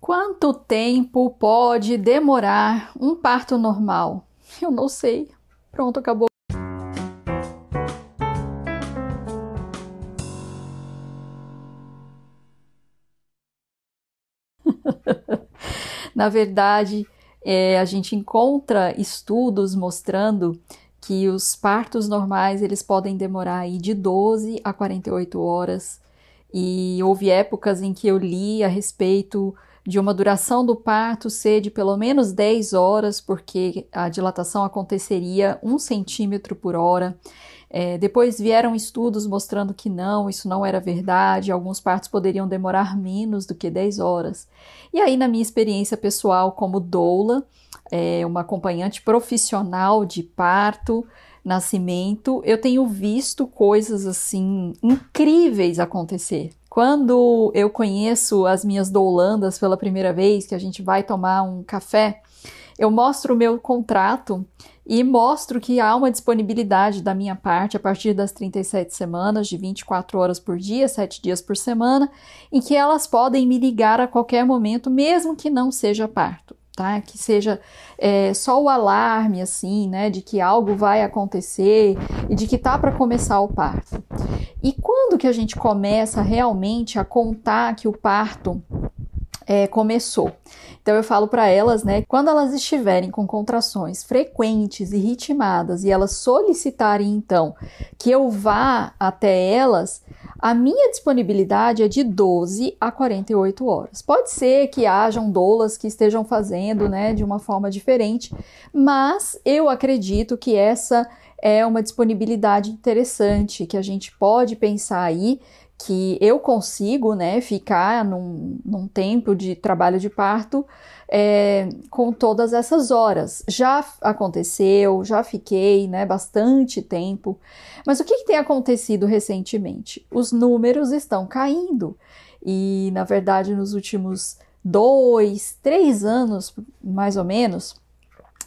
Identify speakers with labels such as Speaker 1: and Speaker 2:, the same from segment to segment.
Speaker 1: Quanto tempo pode demorar um parto normal? Eu não sei. Pronto, acabou. Na verdade, é, a gente encontra estudos mostrando que os partos normais eles podem demorar aí de 12 a 48 horas. E houve épocas em que eu li a respeito de uma duração do parto ser de pelo menos 10 horas, porque a dilatação aconteceria um centímetro por hora. É, depois vieram estudos mostrando que não, isso não era verdade, alguns partos poderiam demorar menos do que 10 horas. E aí, na minha experiência pessoal como doula, é, uma acompanhante profissional de parto, nascimento, eu tenho visto coisas assim incríveis acontecer. Quando eu conheço as minhas doulandas pela primeira vez, que a gente vai tomar um café, eu mostro o meu contrato e mostro que há uma disponibilidade da minha parte a partir das 37 semanas, de 24 horas por dia, 7 dias por semana, em que elas podem me ligar a qualquer momento, mesmo que não seja parto tá? Que seja é, só o alarme, assim, né, de que algo vai acontecer e de que tá para começar o parto. E quando que a gente começa realmente a contar que o parto é, começou. Então eu falo para elas, né, quando elas estiverem com contrações frequentes e ritmadas e elas solicitarem então que eu vá até elas, a minha disponibilidade é de 12 a 48 horas. Pode ser que hajam doulas que estejam fazendo, né, de uma forma diferente, mas eu acredito que essa é uma disponibilidade interessante que a gente pode pensar aí que eu consigo, né, ficar num, num tempo de trabalho de parto é, com todas essas horas. Já aconteceu, já fiquei, né, bastante tempo. Mas o que, que tem acontecido recentemente? Os números estão caindo e, na verdade, nos últimos dois, três anos, mais ou menos,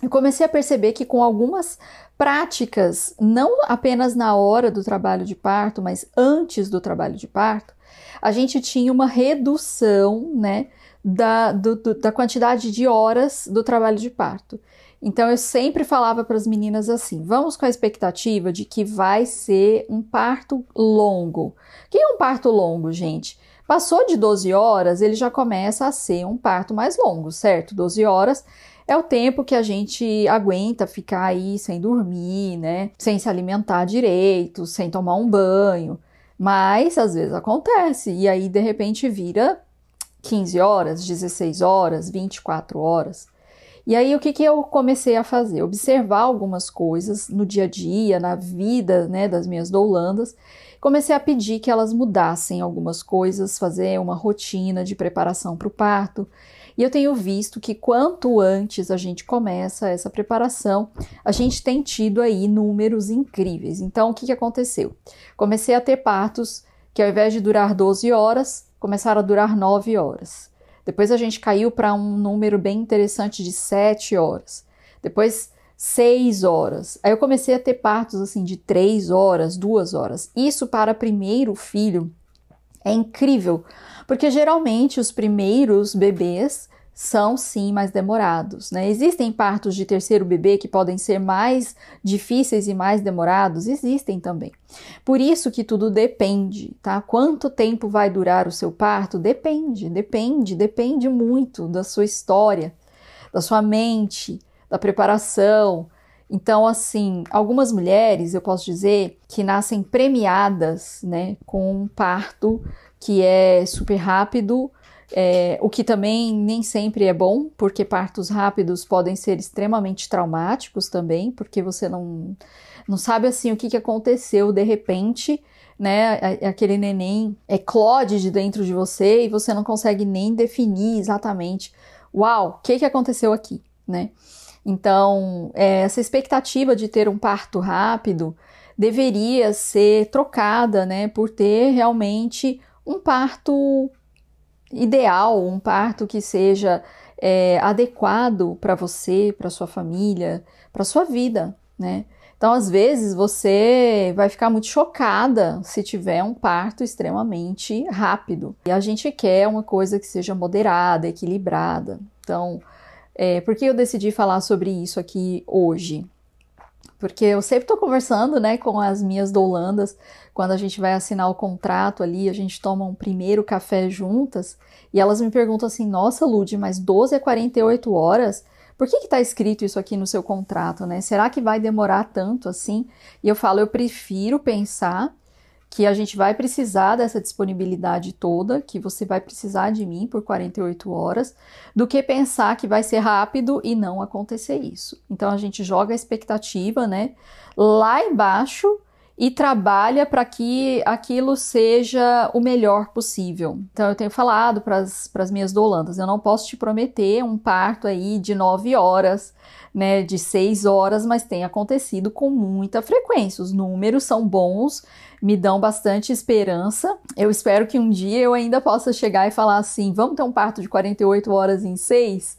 Speaker 1: eu comecei a perceber que com algumas práticas, não apenas na hora do trabalho de parto, mas antes do trabalho de parto, a gente tinha uma redução, né, da, do, do, da quantidade de horas do trabalho de parto. Então eu sempre falava para as meninas assim: vamos com a expectativa de que vai ser um parto longo. O que é um parto longo, gente? Passou de 12 horas, ele já começa a ser um parto mais longo, certo? 12 horas é o tempo que a gente aguenta ficar aí sem dormir, né? Sem se alimentar direito, sem tomar um banho. Mas às vezes acontece e aí de repente vira 15 horas, 16 horas, 24 horas. E aí o que, que eu comecei a fazer? Observar algumas coisas no dia a dia, na vida né, das minhas doulandas. Comecei a pedir que elas mudassem algumas coisas, fazer uma rotina de preparação para o parto. E eu tenho visto que quanto antes a gente começa essa preparação, a gente tem tido aí números incríveis. Então, o que, que aconteceu? Comecei a ter partos que ao invés de durar 12 horas, começaram a durar 9 horas. Depois a gente caiu para um número bem interessante de 7 horas. Depois 6 horas. Aí eu comecei a ter partos assim de 3 horas, 2 horas. Isso para primeiro filho é incrível, porque geralmente os primeiros bebês são sim mais demorados. Né? Existem partos de terceiro bebê que podem ser mais difíceis e mais demorados? Existem também. Por isso que tudo depende, tá? Quanto tempo vai durar o seu parto? Depende, depende, depende muito da sua história, da sua mente, da preparação. Então, assim, algumas mulheres, eu posso dizer, que nascem premiadas, né, com um parto que é super rápido, é, o que também nem sempre é bom, porque partos rápidos podem ser extremamente traumáticos também, porque você não, não sabe assim o que, que aconteceu de repente, né? Aquele neném eclode de dentro de você e você não consegue nem definir exatamente, uau, o que, que aconteceu aqui, né? Então, é, essa expectativa de ter um parto rápido deveria ser trocada, né, por ter realmente um parto ideal, um parto que seja é, adequado para você, para sua família, para sua vida, né? Então, às vezes, você vai ficar muito chocada se tiver um parto extremamente rápido. E a gente quer uma coisa que seja moderada, equilibrada. Então, é, por que eu decidi falar sobre isso aqui hoje? Porque eu sempre estou conversando né, com as minhas doulandas, quando a gente vai assinar o contrato ali, a gente toma um primeiro café juntas, e elas me perguntam assim: nossa, Lud, mas 12 a 48 horas? por que está escrito isso aqui no seu contrato, né? Será que vai demorar tanto assim? E eu falo, eu prefiro pensar que a gente vai precisar dessa disponibilidade toda, que você vai precisar de mim por 48 horas, do que pensar que vai ser rápido e não acontecer isso. Então a gente joga a expectativa, né, lá embaixo e trabalha para que aquilo seja o melhor possível. Então eu tenho falado para as minhas dolandas, eu não posso te prometer um parto aí de nove horas, né, de seis horas, mas tem acontecido com muita frequência. Os números são bons, me dão bastante esperança. Eu espero que um dia eu ainda possa chegar e falar assim, vamos ter um parto de 48 horas em seis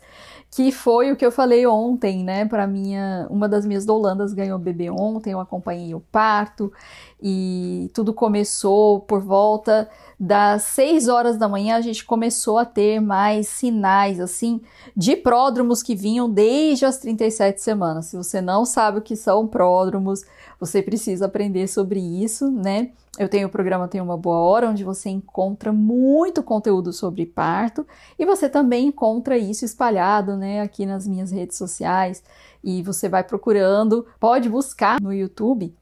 Speaker 1: que foi o que eu falei ontem, né? Para minha, uma das minhas dolandas ganhou bebê ontem, eu acompanhei o parto e tudo começou por volta das 6 horas da manhã. A gente começou a ter mais sinais assim de pródromos que vinham desde as 37 semanas. Se você não sabe o que são pródromos, você precisa aprender sobre isso, né? Eu tenho o programa Tem Uma Boa Hora, onde você encontra muito conteúdo sobre parto e você também encontra isso espalhado, né, aqui nas minhas redes sociais. E você vai procurando, pode buscar no YouTube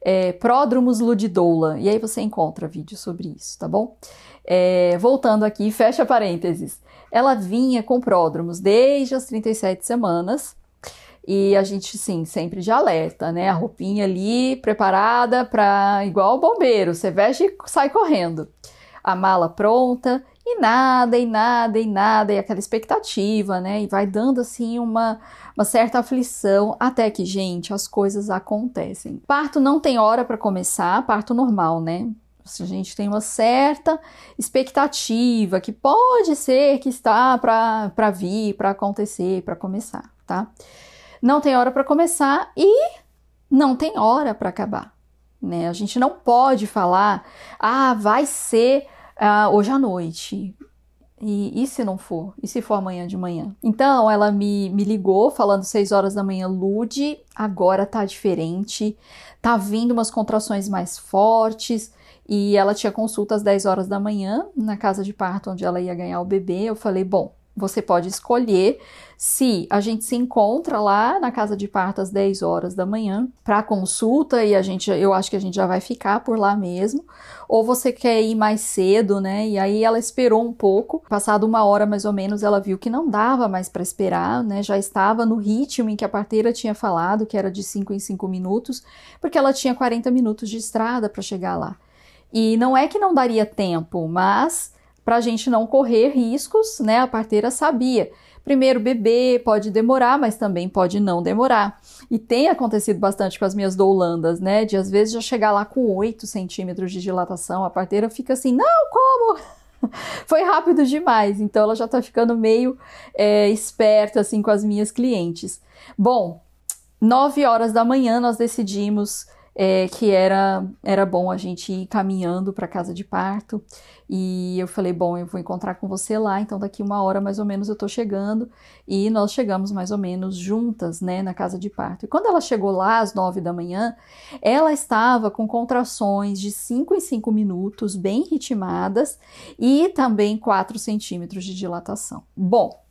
Speaker 1: é, Pródromos Ludidoula, e aí você encontra vídeo sobre isso, tá bom? É, voltando aqui, fecha parênteses. Ela vinha com pródromos desde as 37 semanas, e a gente, sim, sempre de alerta, né? A roupinha ali preparada para igual o bombeiro, você veste e sai correndo. A mala pronta e nada, e nada, e nada, e aquela expectativa, né? E vai dando assim uma, uma certa aflição até que, gente, as coisas acontecem. Parto não tem hora para começar, parto normal, né? A gente tem uma certa expectativa que pode ser que está para vir, para acontecer, para começar, tá? Não tem hora para começar e não tem hora para acabar. Né? A gente não pode falar, ah, vai ser uh, hoje à noite. E, e se não for? E se for amanhã de manhã? Então ela me, me ligou falando 6 horas da manhã, Lude, agora tá diferente, tá vindo umas contrações mais fortes. E ela tinha consulta às 10 horas da manhã na casa de parto onde ela ia ganhar o bebê. Eu falei, bom, você pode escolher se a gente se encontra lá na casa de parto às 10 horas da manhã para consulta e a gente, eu acho que a gente já vai ficar por lá mesmo, ou você quer ir mais cedo, né? E aí ela esperou um pouco, passado uma hora mais ou menos, ela viu que não dava mais para esperar, né? Já estava no ritmo em que a parteira tinha falado, que era de 5 em 5 minutos, porque ela tinha 40 minutos de estrada para chegar lá. E não é que não daria tempo, mas para a gente não correr riscos, né? A parteira sabia. Primeiro bebê pode demorar, mas também pode não demorar. E tem acontecido bastante com as minhas doulandas, né? De às vezes já chegar lá com 8 centímetros de dilatação, a parteira fica assim, não, como? Foi rápido demais, então ela já tá ficando meio é, esperta assim com as minhas clientes. Bom, 9 horas da manhã nós decidimos é, que era, era bom a gente ir caminhando para casa de parto. E eu falei, bom, eu vou encontrar com você lá, então daqui uma hora mais ou menos eu tô chegando. E nós chegamos mais ou menos juntas, né, na casa de parto. E quando ela chegou lá às nove da manhã, ela estava com contrações de cinco em cinco minutos, bem ritmadas, e também quatro centímetros de dilatação. Bom,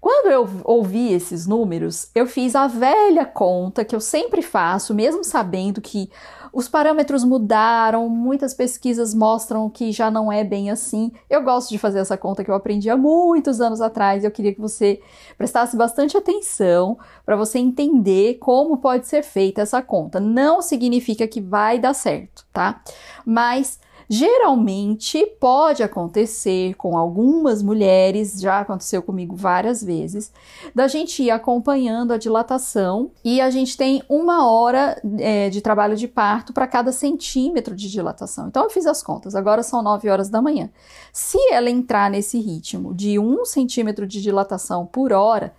Speaker 1: quando eu ouvi esses números, eu fiz a velha conta que eu sempre faço, mesmo sabendo que os parâmetros mudaram, muitas pesquisas mostram que já não é bem assim. Eu gosto de fazer essa conta que eu aprendi há muitos anos atrás. Eu queria que você prestasse bastante atenção para você entender como pode ser feita essa conta. Não significa que vai dar certo, tá? Mas Geralmente pode acontecer com algumas mulheres, já aconteceu comigo várias vezes, da gente ir acompanhando a dilatação e a gente tem uma hora é, de trabalho de parto para cada centímetro de dilatação. Então eu fiz as contas, agora são 9 horas da manhã. Se ela entrar nesse ritmo de um centímetro de dilatação por hora,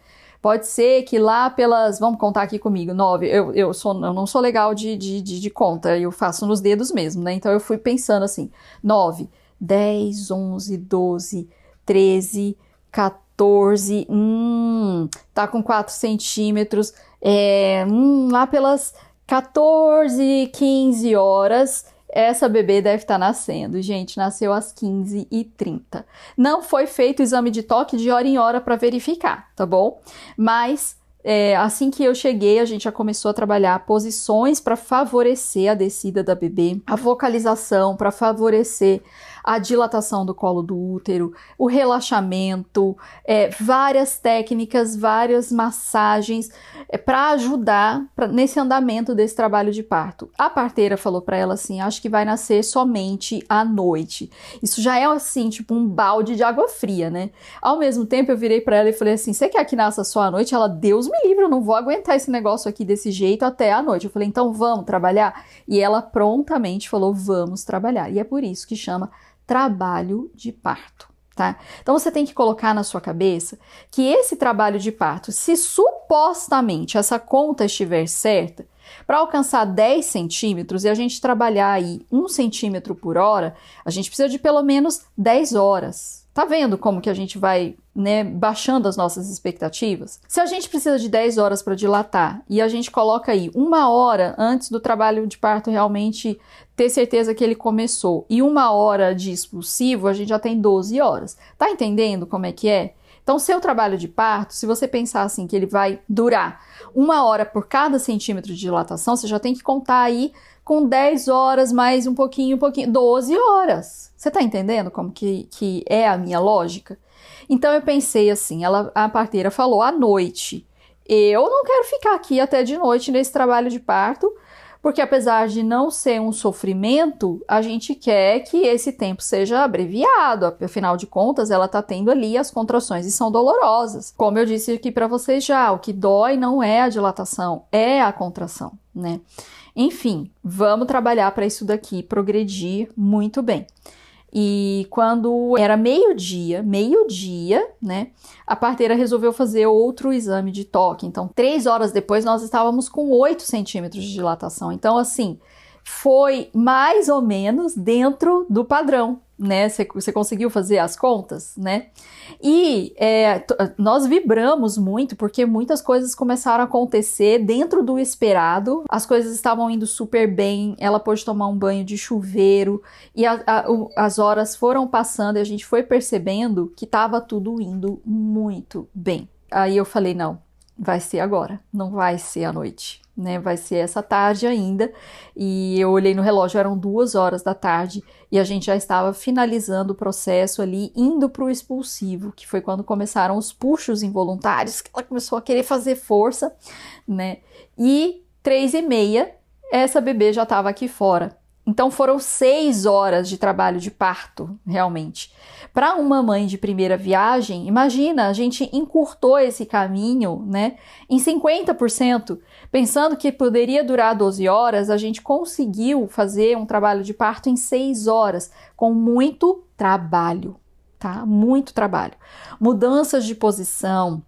Speaker 1: Pode ser que lá pelas. Vamos contar aqui comigo, nove. Eu, eu, sou, eu não sou legal de, de, de, de conta, eu faço nos dedos mesmo, né? Então eu fui pensando assim: nove, dez, onze, doze, treze, 14, hum, tá com 4 centímetros, é, hum, lá pelas 14, 15 horas, essa bebê deve estar tá nascendo. Gente, nasceu às 15h30. Não foi feito o exame de toque de hora em hora para verificar, tá bom? Mas é, assim que eu cheguei, a gente já começou a trabalhar posições para favorecer a descida da bebê, a vocalização para favorecer a dilatação do colo do útero, o relaxamento, é, várias técnicas, várias massagens é, para ajudar pra, nesse andamento desse trabalho de parto. A parteira falou para ela assim: acho que vai nascer somente à noite. Isso já é assim, tipo um balde de água fria, né? Ao mesmo tempo, eu virei para ela e falei assim: você quer que nasça só à noite? Ela, Deus me livre, eu não vou aguentar esse negócio aqui desse jeito até à noite. Eu falei: então vamos trabalhar? E ela prontamente falou: vamos trabalhar. E é por isso que chama trabalho de parto. Tá? Então você tem que colocar na sua cabeça que esse trabalho de parto, se supostamente essa conta estiver certa, para alcançar 10 centímetros e a gente trabalhar aí 1 centímetro por hora, a gente precisa de pelo menos 10 horas. Tá vendo como que a gente vai né, baixando as nossas expectativas? Se a gente precisa de 10 horas para dilatar e a gente coloca aí uma hora antes do trabalho de parto realmente ter certeza que ele começou e uma hora de expulsivo, a gente já tem 12 horas. Tá entendendo como é que é? Então, seu trabalho de parto, se você pensar assim que ele vai durar uma hora por cada centímetro de dilatação, você já tem que contar aí com 10 horas, mais um pouquinho, um pouquinho, 12 horas. Você tá entendendo como que, que é a minha lógica? Então eu pensei assim, ela, a parteira falou à noite. Eu não quero ficar aqui até de noite nesse trabalho de parto, porque apesar de não ser um sofrimento, a gente quer que esse tempo seja abreviado. Afinal de contas, ela tá tendo ali as contrações e são dolorosas. Como eu disse aqui para vocês já, o que dói não é a dilatação, é a contração, né? Enfim, vamos trabalhar para isso daqui progredir muito bem. E quando era meio-dia, meio-dia, né, a parteira resolveu fazer outro exame de toque. Então, três horas depois, nós estávamos com 8 centímetros de dilatação. Então, assim, foi mais ou menos dentro do padrão, né? Você conseguiu fazer as contas, né? E é, nós vibramos muito porque muitas coisas começaram a acontecer dentro do esperado. As coisas estavam indo super bem. Ela pôde tomar um banho de chuveiro e a, a, o, as horas foram passando e a gente foi percebendo que estava tudo indo muito bem. Aí eu falei: não, vai ser agora, não vai ser à noite né? Vai ser essa tarde ainda. E eu olhei no relógio, eram duas horas da tarde e a gente já estava finalizando o processo ali, indo para o expulsivo, que foi quando começaram os puxos involuntários, que ela começou a querer fazer força, né? E três e meia, essa bebê já estava aqui fora. Então foram seis horas de trabalho de parto, realmente. Para uma mãe de primeira viagem, imagina, a gente encurtou esse caminho né, em 50%. Pensando que poderia durar 12 horas, a gente conseguiu fazer um trabalho de parto em seis horas, com muito trabalho, tá? Muito trabalho. Mudanças de posição,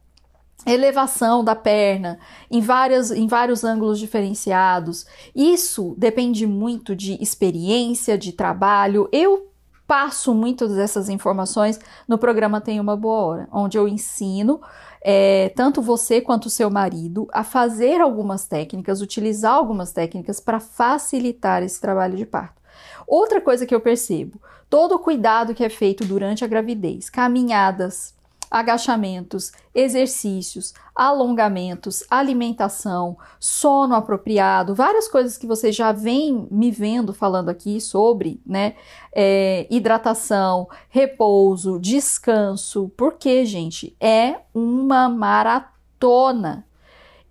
Speaker 1: elevação da perna em, várias, em vários ângulos diferenciados. Isso depende muito de experiência, de trabalho. Eu passo muitas dessas informações no programa Tem Uma Boa Hora, onde eu ensino é, tanto você quanto seu marido a fazer algumas técnicas, utilizar algumas técnicas para facilitar esse trabalho de parto. Outra coisa que eu percebo, todo o cuidado que é feito durante a gravidez, caminhadas, agachamentos, exercícios, alongamentos, alimentação, sono apropriado, várias coisas que você já vem me vendo falando aqui sobre, né? É, hidratação, repouso, descanso, porque, gente, é uma maratona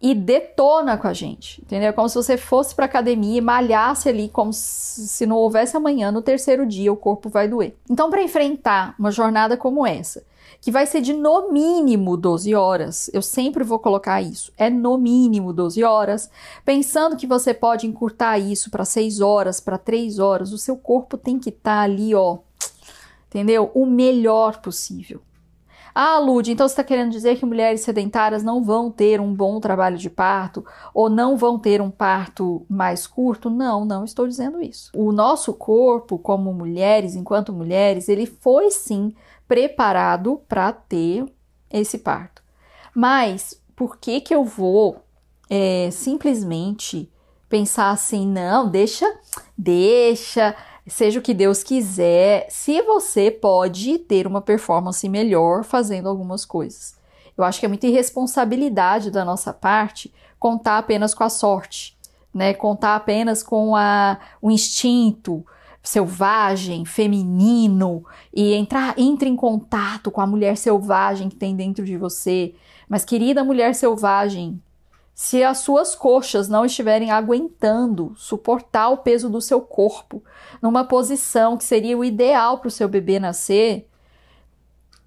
Speaker 1: e detona com a gente, entendeu? Como se você fosse para academia e malhasse ali como se não houvesse amanhã, no terceiro dia o corpo vai doer. Então, para enfrentar uma jornada como essa, que vai ser de no mínimo 12 horas. Eu sempre vou colocar isso. É no mínimo 12 horas. Pensando que você pode encurtar isso para 6 horas, para 3 horas, o seu corpo tem que estar tá ali, ó, entendeu? O melhor possível. Ah, Lud, então você está querendo dizer que mulheres sedentárias não vão ter um bom trabalho de parto ou não vão ter um parto mais curto? Não, não estou dizendo isso. O nosso corpo, como mulheres, enquanto mulheres, ele foi sim preparado para ter esse parto. Mas por que que eu vou é, simplesmente pensar assim, não, deixa, deixa, seja o que Deus quiser, se você pode ter uma performance melhor fazendo algumas coisas. Eu acho que é muita irresponsabilidade da nossa parte contar apenas com a sorte, né? Contar apenas com a, o instinto selvagem, feminino e entrar entre em contato com a mulher selvagem que tem dentro de você. Mas querida mulher selvagem, se as suas coxas não estiverem aguentando suportar o peso do seu corpo numa posição que seria o ideal para o seu bebê nascer,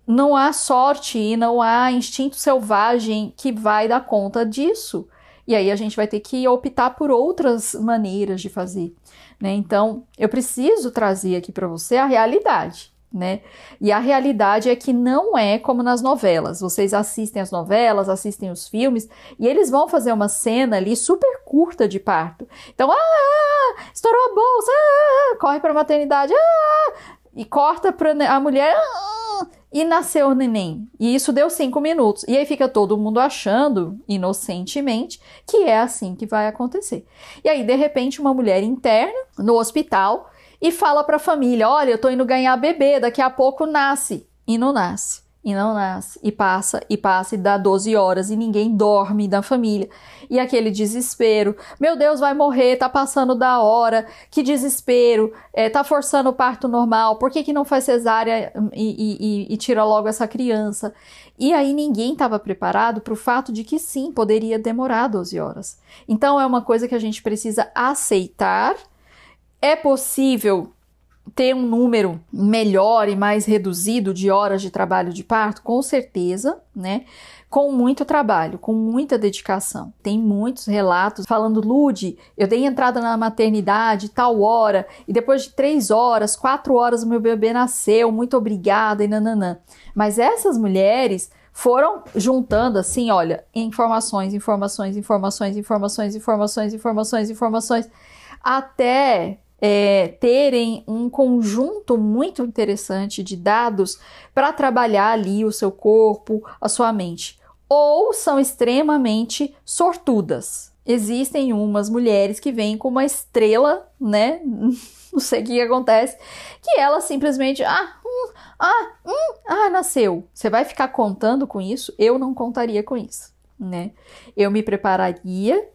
Speaker 1: não há sorte e não há instinto selvagem que vai dar conta disso. E aí a gente vai ter que optar por outras maneiras de fazer, né? Então, eu preciso trazer aqui para você a realidade né? E a realidade é que não é como nas novelas. Vocês assistem as novelas, assistem os filmes e eles vão fazer uma cena ali super curta de parto. Então, ah, estourou a bolsa, ah, corre para a maternidade, ah, e corta para a mulher ah, e nasceu o neném. E isso deu cinco minutos. E aí fica todo mundo achando, inocentemente, que é assim que vai acontecer. E aí, de repente, uma mulher interna no hospital e fala para a família: olha, eu tô indo ganhar bebê, daqui a pouco nasce. E não nasce, e não nasce, e passa, e passa, e dá 12 horas, e ninguém dorme da família. E aquele desespero: meu Deus, vai morrer, tá passando da hora, que desespero, é, tá forçando o parto normal, por que, que não faz cesárea e, e, e tira logo essa criança? E aí ninguém estava preparado para o fato de que sim, poderia demorar 12 horas. Então é uma coisa que a gente precisa aceitar é possível ter um número melhor e mais reduzido de horas de trabalho de parto? Com certeza, né? Com muito trabalho, com muita dedicação. Tem muitos relatos falando, Lude, eu dei entrada na maternidade tal hora, e depois de três horas, quatro horas, o meu bebê nasceu, muito obrigada, e nananã. Mas essas mulheres foram juntando assim, olha, informações, informações, informações, informações, informações, informações, informações, até é, terem um conjunto muito interessante de dados para trabalhar ali o seu corpo, a sua mente. Ou são extremamente sortudas. Existem umas mulheres que vêm com uma estrela, né? Não sei o que acontece, que ela simplesmente, ah, hum, ah, hum, ah, nasceu. Você vai ficar contando com isso? Eu não contaria com isso, né? Eu me prepararia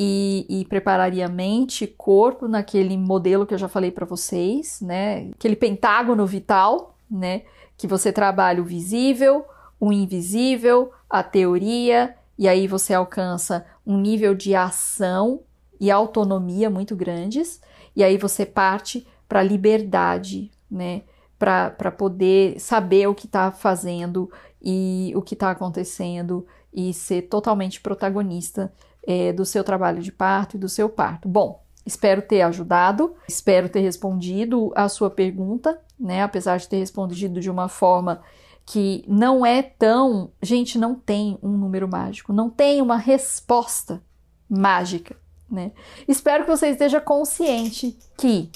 Speaker 1: e, e, prepararia mente, corpo naquele modelo que eu já falei para vocês, né? Aquele pentágono vital, né? Que você trabalha o visível, o invisível, a teoria, e aí você alcança um nível de ação e autonomia muito grandes, e aí você parte para a liberdade, né? Para poder saber o que está fazendo e o que está acontecendo e ser totalmente protagonista é, do seu trabalho de parto e do seu parto. Bom, espero ter ajudado, espero ter respondido a sua pergunta, né? Apesar de ter respondido de uma forma que não é tão. Gente, não tem um número mágico, não tem uma resposta mágica, né? Espero que você esteja consciente que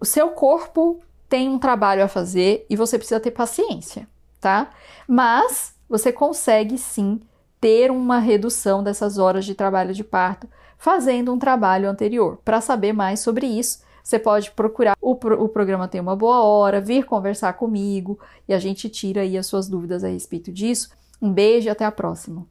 Speaker 1: o seu corpo tem um trabalho a fazer e você precisa ter paciência, tá? Mas você consegue sim ter uma redução dessas horas de trabalho de parto fazendo um trabalho anterior. Para saber mais sobre isso, você pode procurar o, o programa Tem uma Boa Hora, vir conversar comigo e a gente tira aí as suas dúvidas a respeito disso. Um beijo e até a próxima.